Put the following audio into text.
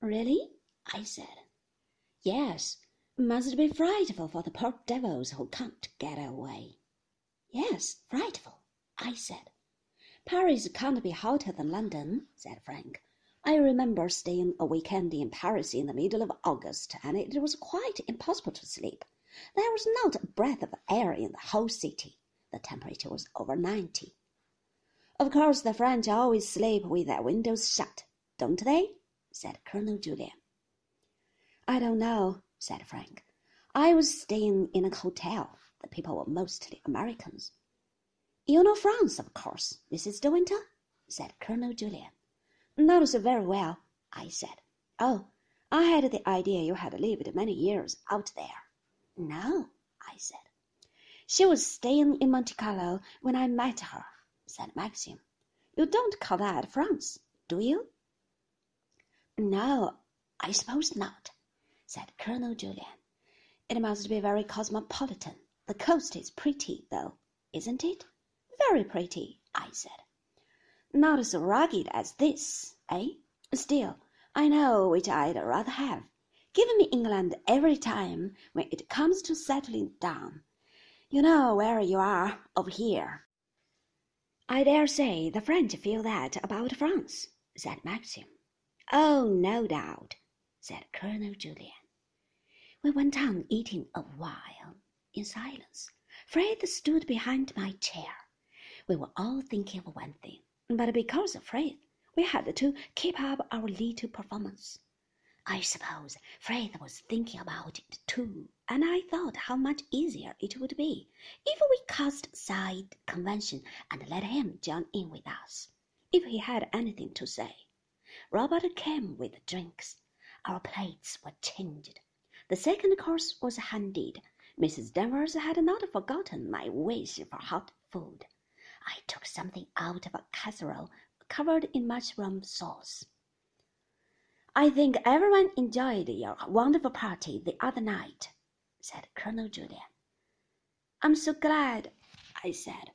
Really? I said. Yes, must be frightful for the poor devils who can't get away. Yes, frightful, I said. Paris can't be hotter than London, said Frank. I remember staying a weekend in Paris in the middle of August, and it was quite impossible to sleep. There was not a breath of air in the whole city. The temperature was over ninety. Of course, the French always sleep with their windows shut, don't they? Said Colonel Julyan. I don't know, said Frank. I was staying in a hotel. The people were mostly Americans. You know France, of course, Mrs. De Winter? said Colonel Julyan. Not so very well, I said. Oh, I had the idea you had lived many years out there. No, I said. She was staying in Monte Carlo when I met her, said Maxim. You don't call that France, do you? No, I suppose not, said Colonel Julyan. It must be very cosmopolitan. The coast is pretty, though, isn't it? Very pretty, I said. Not so rugged as this, eh? Still, I know which I'd rather have. Give me England every time when it comes to settling down. You know where you are over here. I dare say the French feel that about France, said Maxim. Oh, no doubt, said Colonel Julyan. We went on eating a while in silence. Frith stood behind my chair. We were all thinking of one thing, but because of Frith, we had to keep up our little performance. I suppose Frith was thinking about it too, and I thought how much easier it would be if we cast aside convention and let him join in with us, if he had anything to say. Robert came with drinks. Our plates were changed. The second course was handed. Mrs. Danvers had not forgotten my wish for hot food. I took something out of a casserole covered in mushroom sauce. I think everyone enjoyed your wonderful party the other night, said Colonel Julyan. I'm so glad, I said.